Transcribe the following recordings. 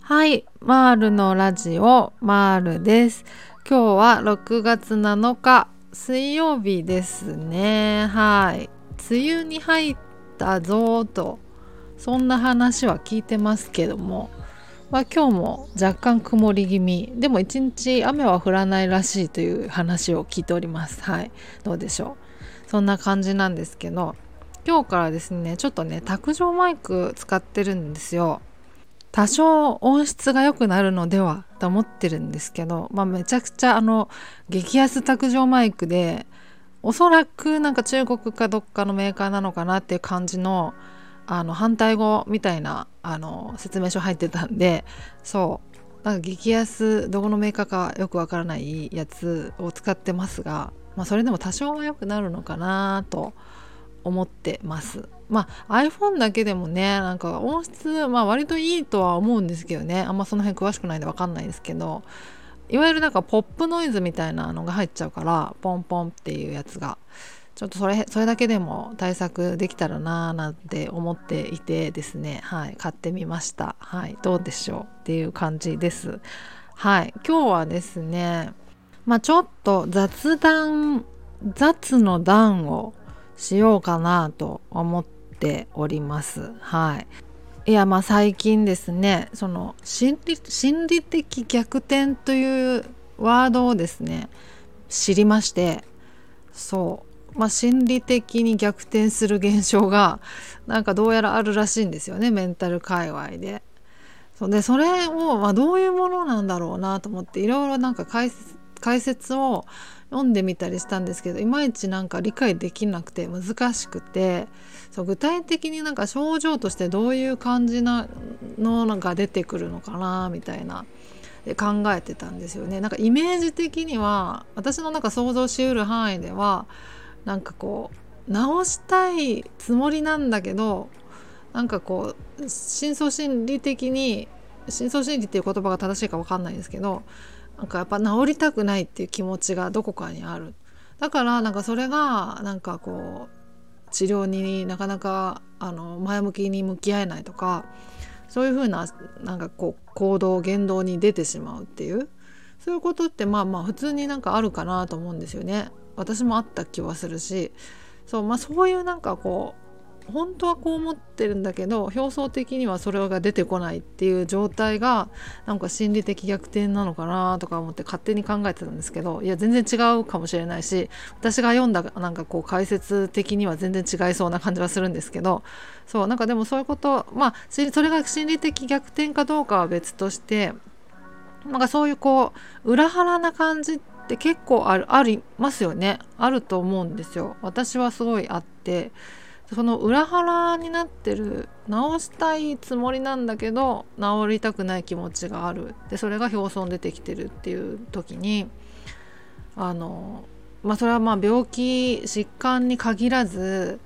はい、マールのラジオマールです。今日は6月7日水曜日ですね。はい、梅雨に入ったぞとそんな話は聞いてますけども、まあ、今日も若干曇り気味でも一日雨は降らないらしいという話を聞いております。はい、どうでしょう。そんな感じなんですけど今日からですねちょっとね卓上マイク使ってるんですよ。多少音質が良くなるのではと思ってるんですけど、まあ、めちゃくちゃあの激安卓上マイクでおそらくなんか中国かどっかのメーカーなのかなっていう感じのあの反対語みたいなあの説明書入ってたんでそうなんか激安どこのメーカーかよくわからないやつを使ってますが、まあ、それでも多少は良くなるのかなと思ってます。まあ iPhone だけでもねなんか音質、まあ、割といいとは思うんですけどね。あんまその辺詳しくないんで分かんないですけど。いわゆるなんかポップノイズみたいなのが入っちゃうからポンポンっていうやつが。ちょっとそれそれだけでも対策できたらなーなんて思っていてですね。はい買ってみました。はいどうでしょうっていう感じです。はい今日はですねまあちょっと雑談雑の段をしようかなと思っております。はい。いやまあ最近ですねその心理心理的逆転というワードをですね知りましてそうまあ心理的に逆転する現象がなんかどうやらあるらしいんですよねメンタル界隈で。そでそれを、まあ、どういうものなんだろうなと思っていろいろなんか解説解説を読んでみたりしたんですけどいまいちなんか理解できなくて難しくてそう具体的になんか症状としてどういう感じなのが出てくるのかなみたいなで考えてたんですよね。なんかイメージ的には私のなんか想像しうる範囲ではなんかこう直したいつもりなんだけどなんかこう深層心理的に深層心理っていう言葉が正しいか分かんないんですけどなんかやっぱ治りたくないっていう気持ちがどこかにあるだからなんかそれがなんかこう治療になかなかあの前向きに向き合えないとかそういうふうななんかこう行動言動に出てしまうっていうそういうことってまあまあ普通になんかあるかなと思うんですよね。私もあった気はするしそう,、まあ、そういうなんかこう本当はこう思ってるんだけど表層的にはそれが出てこないっていう状態がなんか心理的逆転なのかなとか思って勝手に考えてたんですけどいや全然違うかもしれないし私が読んだなんかこう解説的には全然違いそうな感じはするんですけどそうなんかでもそういうことまあそれが心理的逆転かどうかは別としてなんかそういうこう裏腹な感じって結構あるありますよね。あると思うんですよ。私はすごいあって。その裏腹になってる直したいつもりなんだけど治りたくない気持ちがある。でそれが表層に出てきてるっていう時にあのまあそれはまあ病気疾患に限らず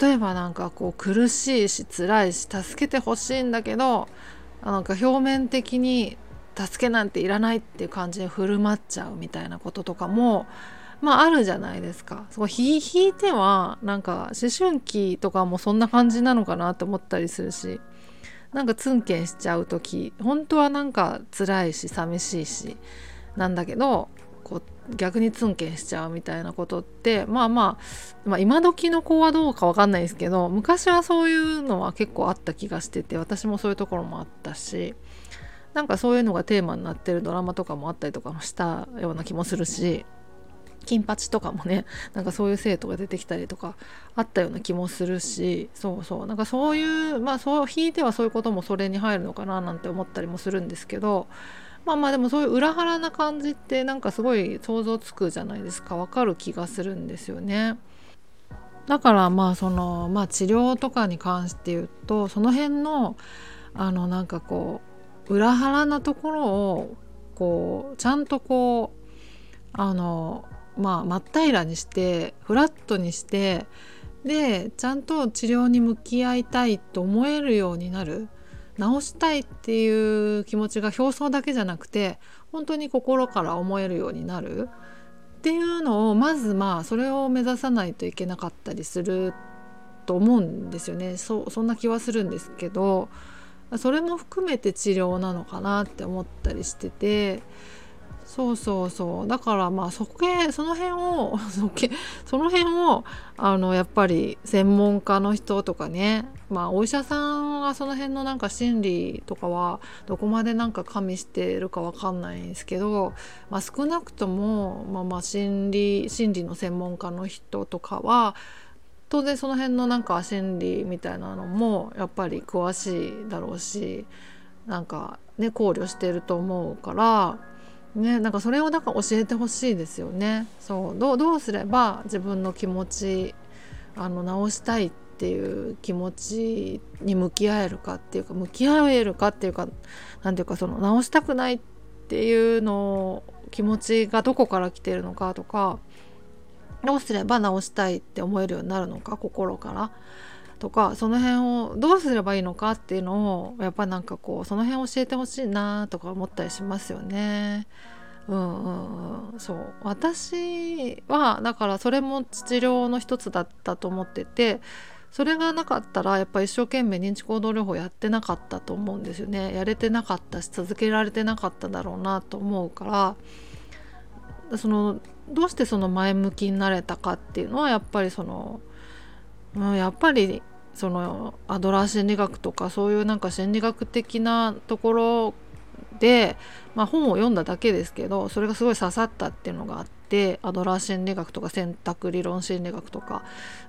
例えばなんかこう苦しいし辛いし助けてほしいんだけどなんか表面的に助けなんていらないっていう感じで振る舞っちゃうみたいなこととかもまああるじゃないですか。そこ引いてはなんか思春期とかもそんな感じなのかなと思ったりするしなんかツンケンしちゃう時本当はなんか辛いし寂しいしなんだけどこう逆にツンケンしちゃうみたいなことってまあまあ、まあ、今時の子はどうか分かんないですけど昔はそういうのは結構あった気がしてて私もそういうところもあったしなんかそういうのがテーマになってるドラマとかもあったりとかもしたような気もするし金八とかもね なんかそういう生徒が出てきたりとかあったような気もするしそうそうなんかそういうまあそう引いてはそういうこともそれに入るのかななんて思ったりもするんですけどまあまあでもそういう裏腹な感じってなんかすごい想像つくじゃないですかわかる気がするんですよね。だからまあそのまあ治療とかに関して言うとその辺のあのなんかこう裏腹なところをこうちゃんとこうあのまあ真っ平らにしてフラットにしてでちゃんと治療に向き合いたいと思えるようになる。治したいっていう気持ちが表層だけじゃなくて本当に心から思えるようになる。っていうのをまずまあそれを目指さないといけなかったりすると思うんですよね。そそんな気はするんですけどそれも含めて治療なのかなって思ったりしててそうそうそうだからまあそこへその辺を その辺をあのやっぱり専門家の人とかねまあお医者さんはその辺のなんか心理とかはどこまでなんか加味してるかわかんないんですけど、まあ、少なくとも、まあ、まあ心理心理の専門家の人とかは当然その辺のなんか心理みたいなのもやっぱり詳しいだろうしなんかね考慮してると思うから。ね、なんかそれをなんか教えてほしいですよね。そうどうすれば自分の気持ちあの直したいっていう気持ちに向き合えるかっていうか向き合えるかっていうか何ていうかその直したくないっていうのを気持ちがどこから来てるのかとかどうすれば直したいって思えるようになるのか心からとかその辺をどうすればいいのかっていうのをやっぱなんかこうその辺教えてほしいなとか思ったりしますよね。うんうんうん、そう。私はだからそれも治療の一つだったと思っててそれがなかったらやっぱ一生懸命認知行動療法やってなかったと思うんですよね。やれてなかったし続けられてなかっただろうなと思うからそのどうしてその前向きになれたかっていうのはやっぱりその、うん、やっぱりそのアドラー心理学とかそういうなんか心理学的なところで、まあ、本を読んだだけですけどそれがすごい刺さったっていうのがあってアドラー心理学とか選択理論心理学とか。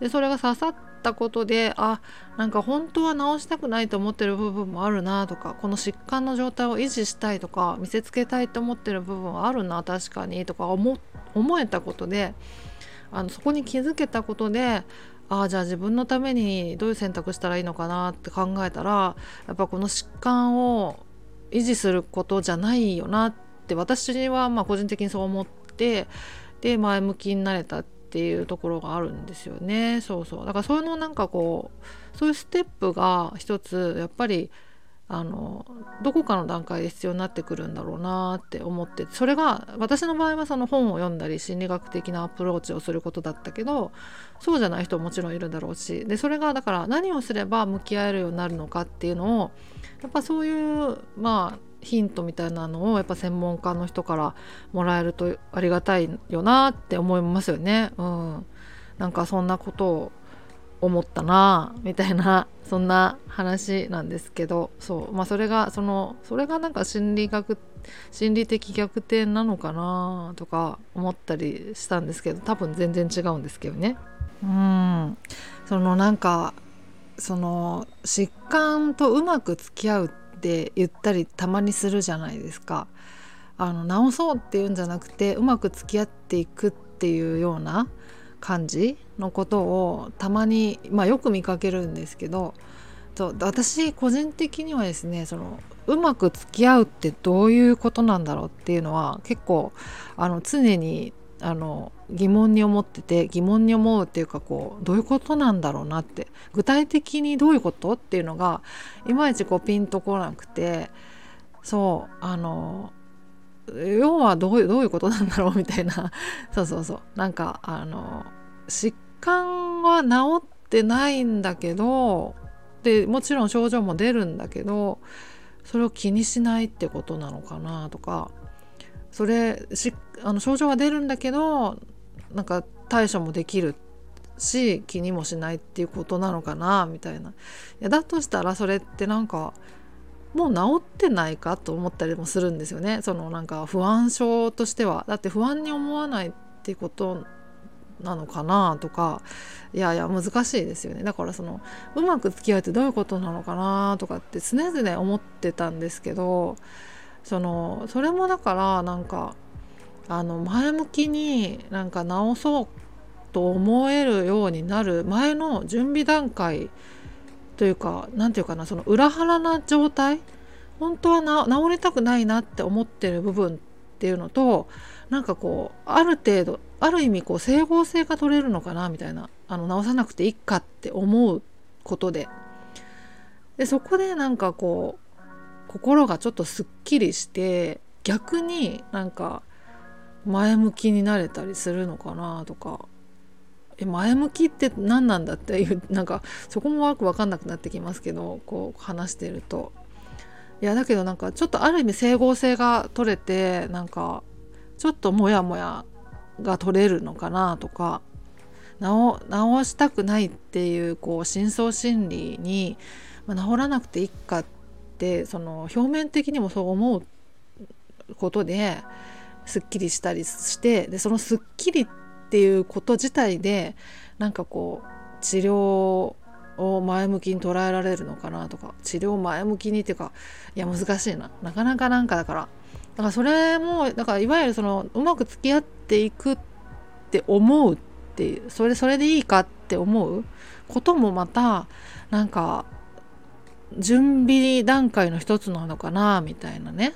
でそれが刺さったことであなんか本当は治したくないと思ってる部分もあるなとかこの疾患の状態を維持したいとか見せつけたいと思ってる部分はあるな確かにとか思思えたことであのそこに気づけたことでああじゃあ自分のためにどういう選択したらいいのかなって考えたらやっぱこの疾患を維持することじゃないよなって私はまあ個人的にそう思ってで前向きになれたっていうところがあるんですよね。そうそう。だからそういうのなんかこうそういうステップが一つやっぱりあのどこかの段階で必要になってくるんだろうなって思ってそれが私の場合はその本を読んだり心理学的なアプローチをすることだったけどそうじゃない人ももちろんいるだろうしでそれがだから何をすれば向き合えるようになるのかっていうのをやっぱそういうまあヒントみたいなのをやっぱ専門家の人からもらえるとありがたいよなって思いますよね。うん、なんかそんなことを思ったなみたいなそんな話なんですけどそうまあそれがそのそれがなんか心理学心理的逆転なのかなとか思ったりしたんですけど多分全然違うんですけどね。うんそのなんかその疾患とうまく付き合うって言ったりたまにするじゃないですか。あの治そうっていうんじゃなくてうまく付き合っていくっていうような感じのことをたまに、まあ、よく見かけるんですけどそう私個人的にはですねそのうまく付き合うってどういうことなんだろうっていうのは結構あの常にあの疑問に思ってて疑問に思うっていうかこうどういうことなんだろうなって具体的にどういうことっていうのがいまいちこうピンとこなくてそうあの要はどういうどういうことなんだろうみたいな。そうそうそう。なんかあの疾患は治ってないんだけどでもちろん症状も出るんだけどそれを気にしないってことなのかなとかそれしあの症状は出るんだけどなんか対処もできるし気にもしないっていうことなのかなみたいな。いやだとしたらそれってなんかもう治ってないかと思ったりもするんですよね。そのなんか不安症としては。だって不安に思わないってことなのかなとかいやいや難しいですよね。だからそのうまく付き合うってどういうことなのかなとかって常々思ってたんですけどそのそれもだからなんかあの前向きになんか直そうと思えるようになる前の準備段階というか何て言うかなその裏腹な状態本当は治りたくないなって思ってる部分っていうのとなんかこうある程度ある意味こう整合性が取れるのかなみたいなあの直さなくていいかって思うことで。でそこでなんかこう心がちょっとすっきりして逆になんか前向きになれたりするのかなとか。え前向きって何なんだっていうなんかそこもよく分かんなくなってきますけどこう話してると。いやだけどなんかちょっとある意味整合性が取れてなんかちょっとモヤモヤが取れるのかなとか直直したくないっていうこう深層心理に、まあ、治らなくていいかってその表面的にもそう思うことですっきりしたりしてでそのすっきりっていうこと自体でなんかこう治療を前向きに捉えられるのかなとか治療前向きにっていうかいや難しいな。なかなかなんかだから。だからそれもだからいわゆるそのうまく付き合っていくって思うっていうそれそれでいいかって思うこともまたなんか準備段階の一つなのかなみたいなね。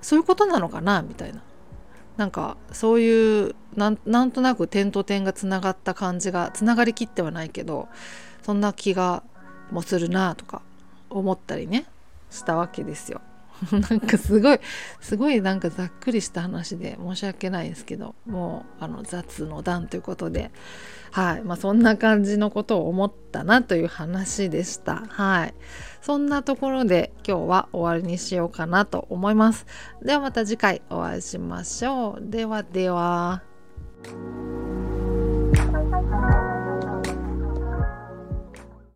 そういうことなのかなみたいな。なんかそういうなんとなく点と点がつながった感じがつながりきってはないけどそんな気がもするなとか思ったりねしたわけですよ。なんかすごいすごいなんかざっくりした話で申し訳ないですけどもうあの雑の段ということではい。まあそんな感じのことを思ったなという話でした。はい。そんなところで今日は終わりにしようかなと思います。ではまた次回お会いしましょう。ではでは。